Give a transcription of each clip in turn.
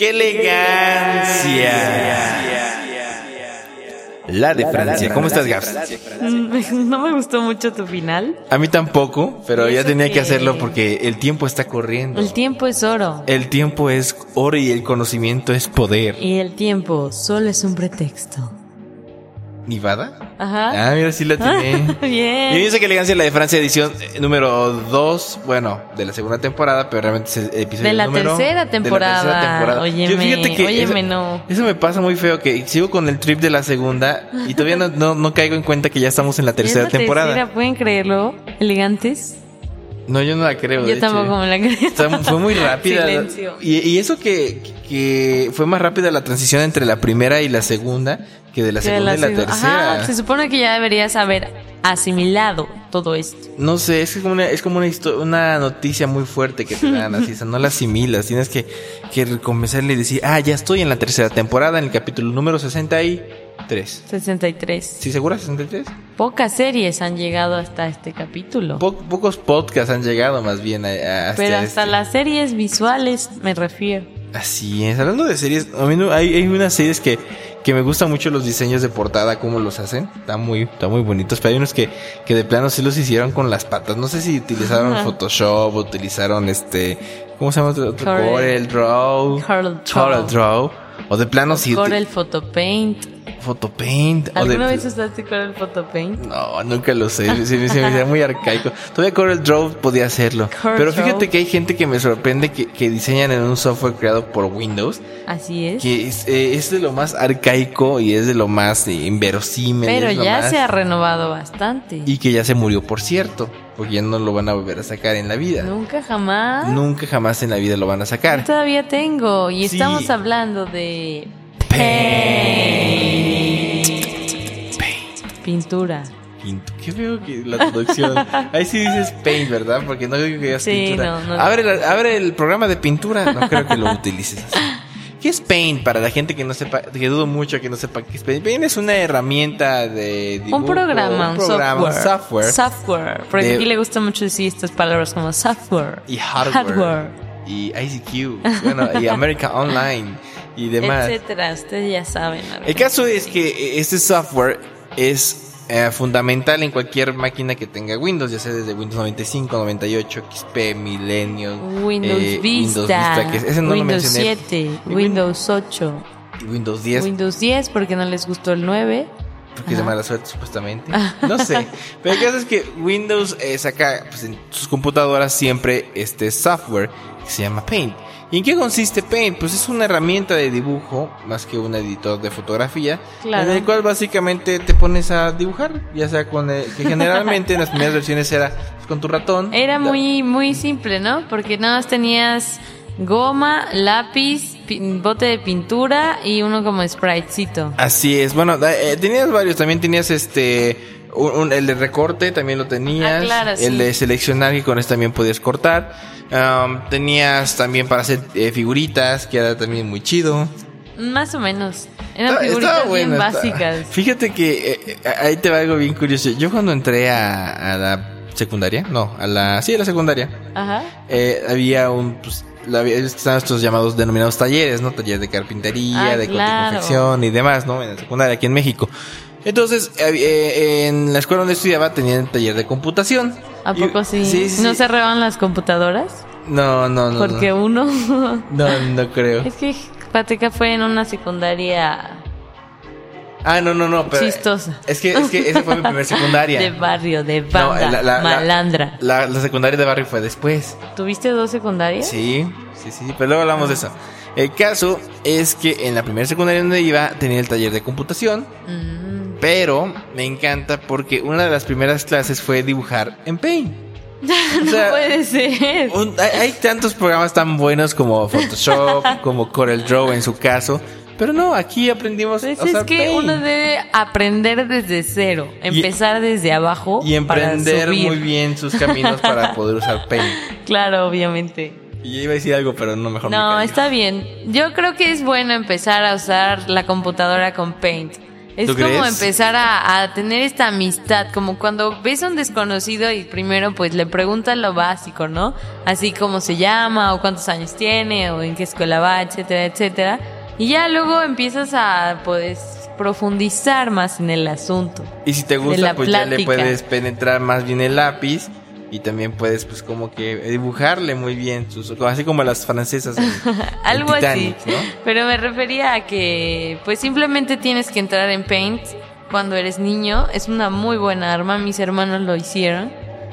¡Qué elegancia! La de Francia. ¿Cómo estás, Gaps? No me gustó mucho tu final. A mí tampoco, pero ¿Y ya tenía que qué? hacerlo porque el tiempo está corriendo. El tiempo es oro. El tiempo es oro y el conocimiento es poder. Y el tiempo solo es un pretexto. ¿Nivada? Ajá. Ah, mira, sí la tiene. Bien. Y dice que elegancia la de Francia edición eh, número 2, bueno, de la segunda temporada, pero realmente es el episodio De la número- tercera temporada. De la tercera temporada. Óyeme, óyeme, eso, no. Eso me pasa muy feo que sigo con el trip de la segunda y todavía no, no, no caigo en cuenta que ya estamos en la tercera ¿Es la temporada. tercera? ¿Pueden creerlo? ¿Elegantes? No, yo no la creo. de Yo hecho. tampoco me la creo. Está- fue muy rápida. Silencio. Y, y eso que, que fue más rápida la transición entre la primera y la segunda que de la Que de segunda y la tercera. Ajá, se supone que ya deberías haber asimilado todo esto. No sé, es como una, es como una, una noticia muy fuerte que te dan así, o sea, no la asimilas, tienes que, que comenzarle y decir, ah, ya estoy en la tercera temporada, en el capítulo número 63. 63. ¿Sí, segura? ¿63? Pocas series han llegado hasta este capítulo. Po- pocos podcasts han llegado más bien a, a- hasta Pero hasta este. las series visuales me refiero. Así es, hablando de series, a mí no- hay, hay unas series que, que me gustan mucho los diseños de portada, cómo los hacen, están muy, están muy bonitos, pero hay unos que, que de plano sí los hicieron con las patas, no sé si utilizaron Ajá. Photoshop, utilizaron este, ¿cómo se llama Draw, Corel Draw. Corel Draw, o de plano sí, Corel Photopaint. Photopaint, o de ¿Alguna vez usaste Corel Photopaint? no, nunca lo sé. Se me, hacía muy arcaico. Todavía Corel Draw podía hacerlo. Corel Pero Draw. fíjate que hay gente que me sorprende que, que diseñan en un software creado por Windows. Así es. Que es, eh, es de lo más arcaico y es de lo más eh, inverosímil. Pero ya más- se ha renovado bastante. Y que ya se murió, por cierto. Porque ya no lo van a volver a sacar en la vida. Nunca jamás. Nunca jamás en la vida lo van a Yo sacar. todavía tengo. Y Sí. estamos hablando de. Pintura. Pinto. Qué feo que la traducción. Ahí sí dices paint, ¿verdad? Porque no digo que digas Sí, pintura. no, no. abre, la- abre el programa de pintura. No creo que lo utilices así. ¿Qué es Paint? Para la gente que no sepa, que dudo mucho que no sepa qué es Paint. Paint es una herramienta de dibujo, un programa, un, programa, un software. software. Software. Porque De- aquí le gusta mucho decir estas palabras como software. y hardware, Hardware. y ICQ, bueno, y America Online y demás. Etcétera. Ustedes ya saben. El caso es que este software es eh, fundamental en cualquier máquina que tenga Windows, ya sea desde Windows 95, 98, XP, Millennium, Windows eh, Vista. Vista, que ese no lo Windows mencioné. 7. Y Win- Windows 8. y Windows 10, Windows 10 porque no les gustó el 9. porque es de mala suerte supuestamente. No sé. Pero el caso es que Windows eh, saca pues, en sus computadoras siempre este software que se llama Paint. ¿Y en qué consiste Paint? Pues es una herramienta de dibujo más que un editor de fotografía, Claro. en el cual básicamente te pones a dibujar, ya sea con el, que generalmente en las primeras versiones era pues, con tu ratón. Era muy, muy simple, ¿no? Porque nada más tenías goma, lápiz, pi- bote de pintura y uno como spritecito. Así es. Bueno, eh, tenías varios. También tenías este. Un- un- el de recorte también lo tenías. Ah, claro, sí. El de seleccionar, que con eso también podías cortar. Um, tenías también para hacer eh, figuritas, que era también muy chido. Más o menos. Eran Estaba- figuritas estaba bien está- básicas. Fíjate que eh, eh, ahí te va algo bien curioso. Yo cuando entré a, a la secundaria, no, a la. Sí, a la secundaria. Ajá. eh, había un. Pues, la- estaban estos llamados denominados talleres, ¿no? Talleres de carpintería, Ah, de claro. confección y demás, ¿no? En la secundaria aquí en México. Entonces, eh, eh, en la escuela donde estudiaba tenían taller de computación. ¿A Y- poco sí? Sí, sí, ¿No cerraban las computadoras? No, no, no. Porque no. uno... No, no creo. es que Pateca fue en una secundaria Ah, no, no, no. Pero, chistosa. Es que, es que esa fue mi primer secundaria. De barrio, de banda, la- malandra. La, la secundaria de barrio fue después. ¿Tuviste dos secundarias? Sí, sí, sí, pero luego hablamos de eso. El caso es que en la primera secundaria donde iba tenía el taller de computación, Mm, pero me encanta porque una de las primeras clases fue dibujar en Paint. no sea, puede ser. Un- hay, hay tantos programas tan buenos como Photoshop, como Corel Draw en su caso. Pero no, aquí aprendimos Pues a usar es que Paint. uno debe aprender desde cero, empezar desde abajo y emprender muy bien sus caminos para poder usar Paint. Claro, obviamente. Y yo iba a decir algo, pero no, mejor me No, callo. está bien. Yo creo que es bueno empezar a usar la computadora con Paint. Es ¿Tú como crees? empezar a, a tener esta amistad, como cuando ves a un desconocido y primero pues le preguntas lo básico, ¿no? Así como se llama o cuántos años tiene o en qué escuela va, etcétera, etcétera. Y ya luego empiezas a pues profundizar más en el asunto. Y si te gusta, pues ya le puedes penetrar más bien el lápiz. Y también puedes, pues, como que dibujarle muy bien, sus, así como las francesas. en- en Algo Titanic, así. ¿no? Pero me refería a que pues simplemente tienes que entrar en Paint cuando eres niño. Es una muy buena arma. Mis hermanos lo hicieron.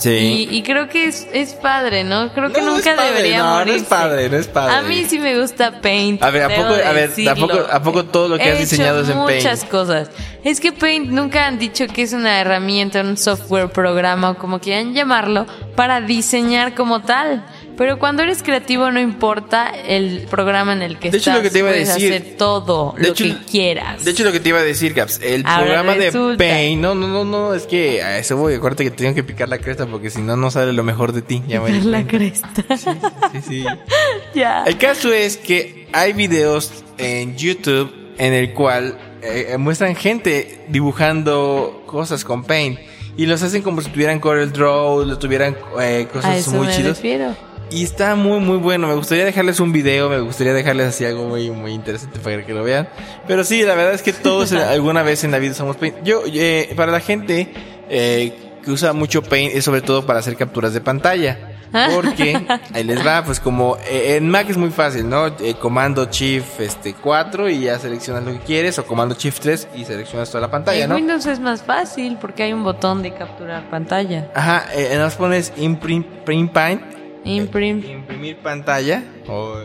Sí. Y, y creo que es, es padre, ¿no? Creo que No, nunca padre, debería no, no es padre, no es padre. A mí sí me gusta Paint. A ver, ¿a poco- a ver. ¿a poco- a poco todo lo que He has diseñado es en Paint? muchas cosas. Es que Paint nunca han dicho que es una herramienta, un software, programa o como quieran llamarlo, para diseñar como tal. Pero cuando eres creativo no importa el programa en el que De hecho, estás. lo que te iba a decir- hacer todo De lo hecho, que quieras. De hecho, lo que te iba a decir, Caps, el Ahora programa resulta. de Paint, no, no, no, no, es que a eso voy, acuérdate que tengo que picar la cresta porque si no, no sale lo mejor de ti. Ya me di la cresta. Sí, sí. ya. El caso es que hay videos en YouTube en el cual eh, muestran gente dibujando cosas con Paint y los hacen como si tuvieran Corel Draw, lo tuvieran eh, A cosas eso muy me chidos. refiero. Y está muy, muy bueno. Me gustaría dejarles un video, me gustaría dejarles así algo muy, muy interesante para que lo vean. Pero sí, la verdad es que todos alguna vez en la vida usamos Paint. Yo, eh, para la gente eh, que usa mucho Paint es sobre todo para hacer capturas de pantalla. Porque ahí les va, pues como eh, en Mac es muy fácil, ¿no? Eh, comando Shift este 4 y ya seleccionas lo que quieres, o comando Shift 3 y seleccionas toda la pantalla, en ¿no? Windows es más fácil porque hay un botón de capturar pantalla. Ajá, eh, nos pones imprint, print paint Imprimir pantalla o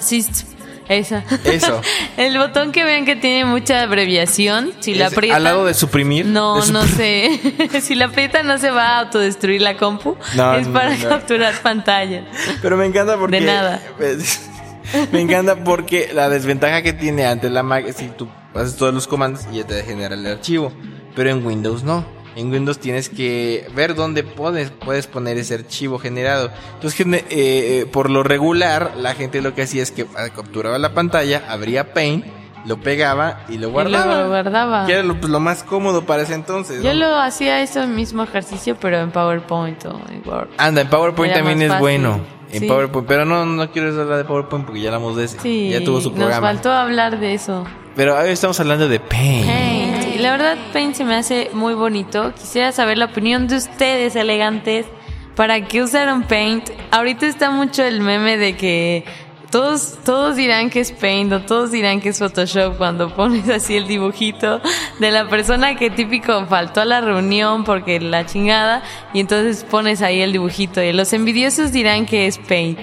que. Esa. Eso. El botón que ven que tiene mucha abreviación, si la Es aprietan. al lado de suprimir. No, de no sé. si la aprietan no se va a autodestruir la compu. No, es no, para no. capturar pantalla. Pero me encanta porque De nada. Me encanta porque la desventaja que tiene ante la Mac es si tú haces todos los comandos y ya te genera el archivo, pero en Windows no. En Windows tienes que ver dónde puedes, puedes poner ese archivo generado. Entonces, gene- eh, por lo regular, la gente lo que hacía es que ah, capturaba la pantalla, abría Paint, lo pegaba y lo Y guardaba. luego lo guardaba. Que era lo, pues, lo más cómodo para ese entonces. Yo lo hacía ese mismo ejercicio, pero en PowerPoint o en Word. Anda, en PowerPoint Era también es fácil. bueno. En Sí. PowerPoint, pero no, no quiero hablar de PowerPoint porque ya hablamos de ese. Sí, ya tuvo su nos programa. faltó hablar de eso. Pero hoy estamos hablando de Paint. Paint. Y la verdad, Paint se me hace muy bonito. Quisiera saber la opinión de ustedes, elegantes. ¿Para qué usaron Paint? Ahorita está mucho el meme de que todos, todos dirán que es Paint o todos dirán que es Photoshop cuando pones así el dibujito de la persona que típico faltó a la reunión porque la chingada y entonces pones ahí el dibujito y los envidiosos dirán que es Paint.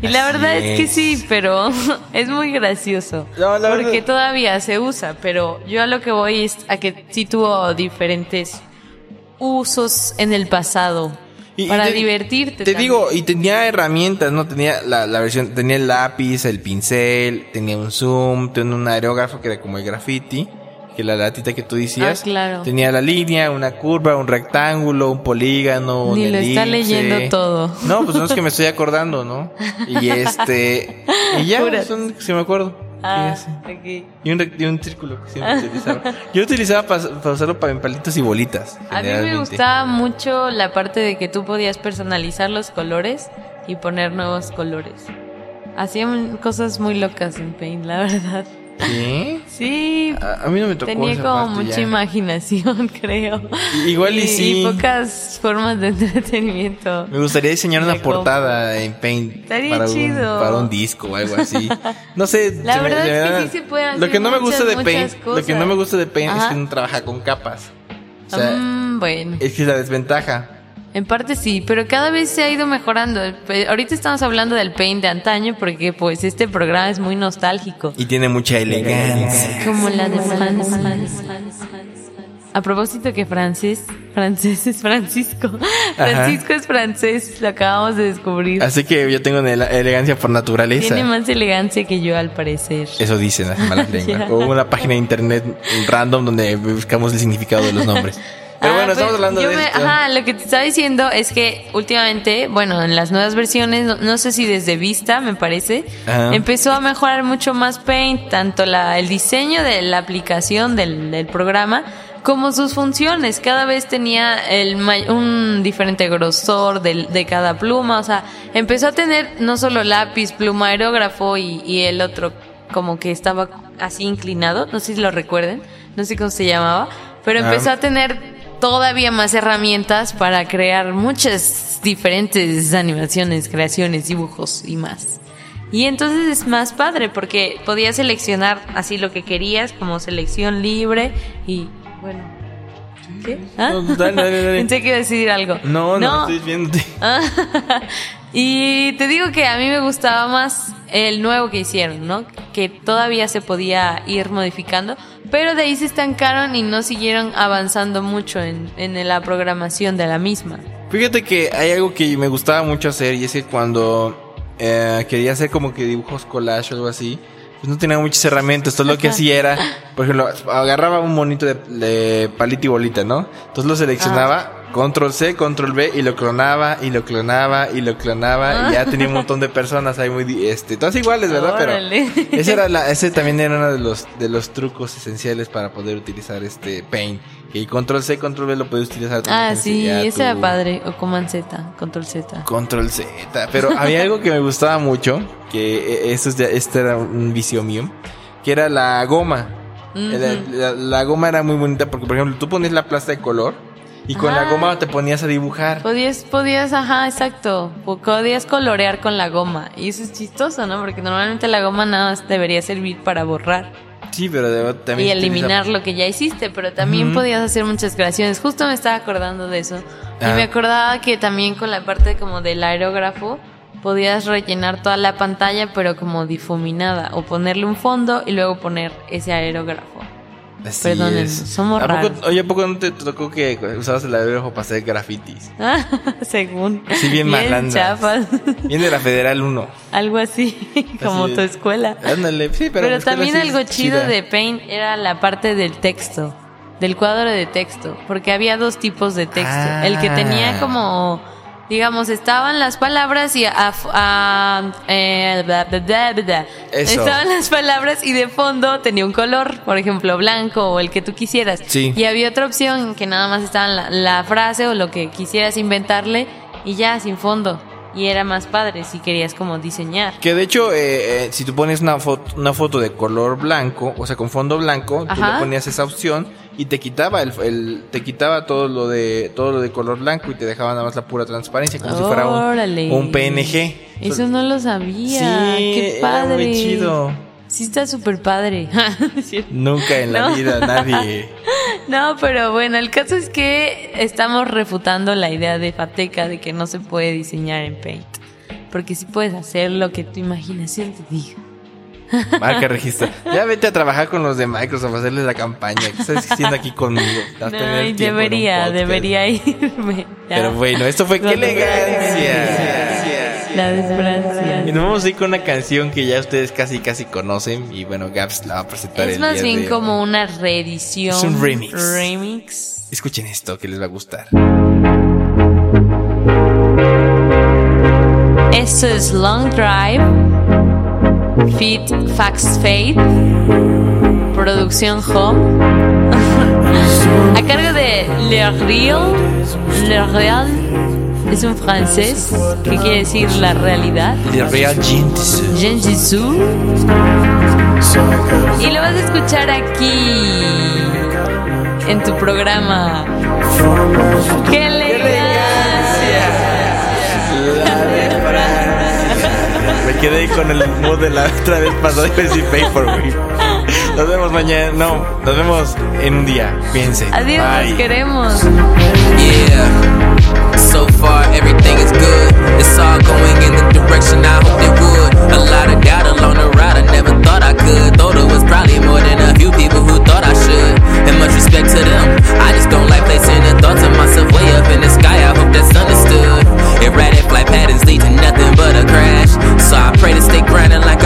Y la verdad es que sí, pero es muy gracioso. No, la porque verdad- todavía se usa, pero yo a lo que voy es a que sí tuvo diferentes usos en el pasado Y- para y te- divertirte. Te también. digo, y tenía herramientas, ¿no? Tenía la, la versión, tenía el lápiz, el pincel, tenía un zoom, tenía un aerógrafo que era como el graffiti, que la latita que tú decías. Ah, claro. Tenía la línea, una curva, un rectángulo, un polígono, Ni un lo está elipse. leyendo todo. No, pues no es que me estoy acordando, ¿no? Y este, y ya, son que se me acuerdo. Ah. Y un, y un círculo que siempre utilizaba. Yo utilizaba para, usarlo para en palitos y bolitas. A mí me gustaba mucho la parte de que tú podías personalizar los colores y poner nuevos colores. Hacían cosas muy locas en Paint, la verdad. ¿Sí? Sí, A, a mí no me tocó tenía esa como parte mucha ya. imaginación, creo. Igual y sí. Y pocas formas de entretenimiento. Me gustaría diseñar una portada en Paint Estaría para, chido. Un, para un disco o algo así. No sé. La se me- verdad se me es que da- sí se puede Lo hacer que no me gusta muchas, de Paint, lo que no me gusta de Paint es Ajá. que no trabaja con capas. O sea, Mm, bueno, es que es la desventaja. En parte sí, pero cada vez se ha ido mejorando. Pe- Ahorita estamos hablando del Paint de antaño porque pues este programa es muy nostálgico. Y tiene mucha elegancia. Como la de Hans. a propósito que francés, francés es Francisco. Francisco es francés, lo acabamos de descubrir. Así que yo tengo una elegancia por naturaleza. Tiene más elegancia que yo al parecer. Eso dicen las malas lenguas. Ya. O una página de internet random donde buscamos el significado de los nombres. Bueno, pues, estamos hablando yo de me- esto. Ajá, lo que te estaba diciendo es que últimamente, bueno, en las nuevas versiones, no, no sé si desde Vista, me parece, Ajá. empezó a mejorar mucho más Paint, tanto la, el diseño de la aplicación del, del programa, como sus funciones. Cada vez tenía el, un diferente grosor del- de, cada pluma, o sea, empezó a tener no solo lápiz, pluma, aerógrafo y, y el otro como que estaba así inclinado, no sé si lo recuerden, no sé cómo se llamaba, pero Ah. empezó a tener todavía más herramientas para crear muchas diferentes animaciones, creaciones, dibujos y más. Y entonces es más padre porque podías seleccionar así lo que querías como selección libre y bueno. ¿Qué? ¿Ah? No, dale, dale, dale. Pensé que iba a decir algo. No, no, estoy viendo. Ah, y te digo que a mí me gustaba más el nuevo que hicieron, ¿no? Que todavía se podía ir modificando, pero de ahí se estancaron y no siguieron avanzando mucho en, en la programación de la misma. Fíjate que hay algo que me gustaba mucho hacer y es que cuando eh, quería hacer como que dibujos collage o algo así, pues no tenía muchas herramientas. Entonces lo que hacía era, por ejemplo, agarraba un monito de, de palito y bolita, ¿no? Entonces lo seleccionaba, control C, control V y lo clonaba y lo clonaba y lo clonaba y ya tenía un montón de personas ahí muy, este, todas iguales, ¿verdad? Órale. Pero ese era la, ese también era uno de los, de los trucos esenciales para poder utilizar este Paint. Y control C, control V lo puedes utilizar Ah, sí, ese era tu- padre. O Command Z, Control Z. Control Z. Pero había algo que me gustaba mucho, que eh, eso este era un vicio mío, que era la goma. la, la- la goma era muy bonita porque, por ejemplo, tú ponías la plasta de color y con la Ah. goma te ponías a dibujar. Podías, podías, ajá, exacto. Po- Podías colorear con la goma. Y eso es chistoso, ¿no? Porque normalmente la goma nada más debería servir para borrar. Sí, pero de- también y utiliza- eliminar lo que ya hiciste, pero también podías hacer muchas creaciones. Justo me estaba acordando de eso. Ah. Y me acordaba que también con la parte como del aerógrafo podías rellenar toda la pantalla, pero como difuminada, o ponerle un fondo y luego poner ese aerógrafo. Así es. somos ¿A poco- raros. Oye, ¿a poco no te tocó que usabas el aerógrafo para hacer grafitis? Según. Sí, bien malandras. Bien de la Federal 1. algo así, como Así tu es. escuela. Ándale, sí, pero, Pero, también algo chido chida. de Paint era la parte del texto, del cuadro de texto, porque había dos tipos de texto. Ah. El que tenía como, digamos, estaban las palabras y a, a- eh, bla, bla, bla, estaban las palabras y de fondo tenía un color, por ejemplo, blanco o el que tú quisieras. Sí. Y había otra opción que nada más estaba la, la frase o lo que quisieras inventarle y ya sin fondo. Y era más padre si querías como diseñar. Que de hecho, eh, eh, si tú pones una foto, una foto de color blanco, o sea, con fondo blanco, tú Ajá. le ponías esa opción y te quitaba el, el- te quitaba todo lo de todo lo de color blanco y te dejaba nada más la pura transparencia, como si fuera un, un PNG. Eso no lo sabía. Sí, Qué era padre. muy chido. Sí, está súper padre. Nunca en la No. vida nadie. no, pero bueno, el caso es que estamos refutando la idea de Fateca de que no se puede diseñar en Paint. Porque sí puedes hacer lo que tu imaginación te diga. Marca registra. Ya vete a trabajar con los de Microsoft a hacerles la campaña. ¿Qué estás haciendo aquí conmigo? No, debería, debería irme. Ya. Pero bueno, esto fue qué No, no, elegancia. La desgracia. Y nos vamos a ir con una canción que ya ustedes casi casi conocen y bueno, Gaps la va a presentar Es el más día bien de como una reedición. Es un remix. Remix. Escuchen esto que les va a gustar. Esto es Long Drive, Fit Fax Fade, Producción Home, a cargo de Le Real. Le Real es un francés que quiere decir la realidad. The Real Gents. Jean Jisoo. Y lo vas a escuchar aquí en tu programa. ¡Qué elegancia! Me quedé con el mood de la otra vez pasada y decir Paperweight. Nos vemos mañana. No, nos vemos en un día. Piensen. Adiós, Bye. los queremos. Yeah. So far, everything is good. It's all going in the direction I hoped it would. A lot of doubt along the ride, I never thought I could. Though there was probably more than a few people who thought I should. And much respect to them. I just don't like placing the thoughts of myself way up in the sky. I hope that's understood. Erratic flight patterns lead to nothing but a crash. So I pray to stay grinding like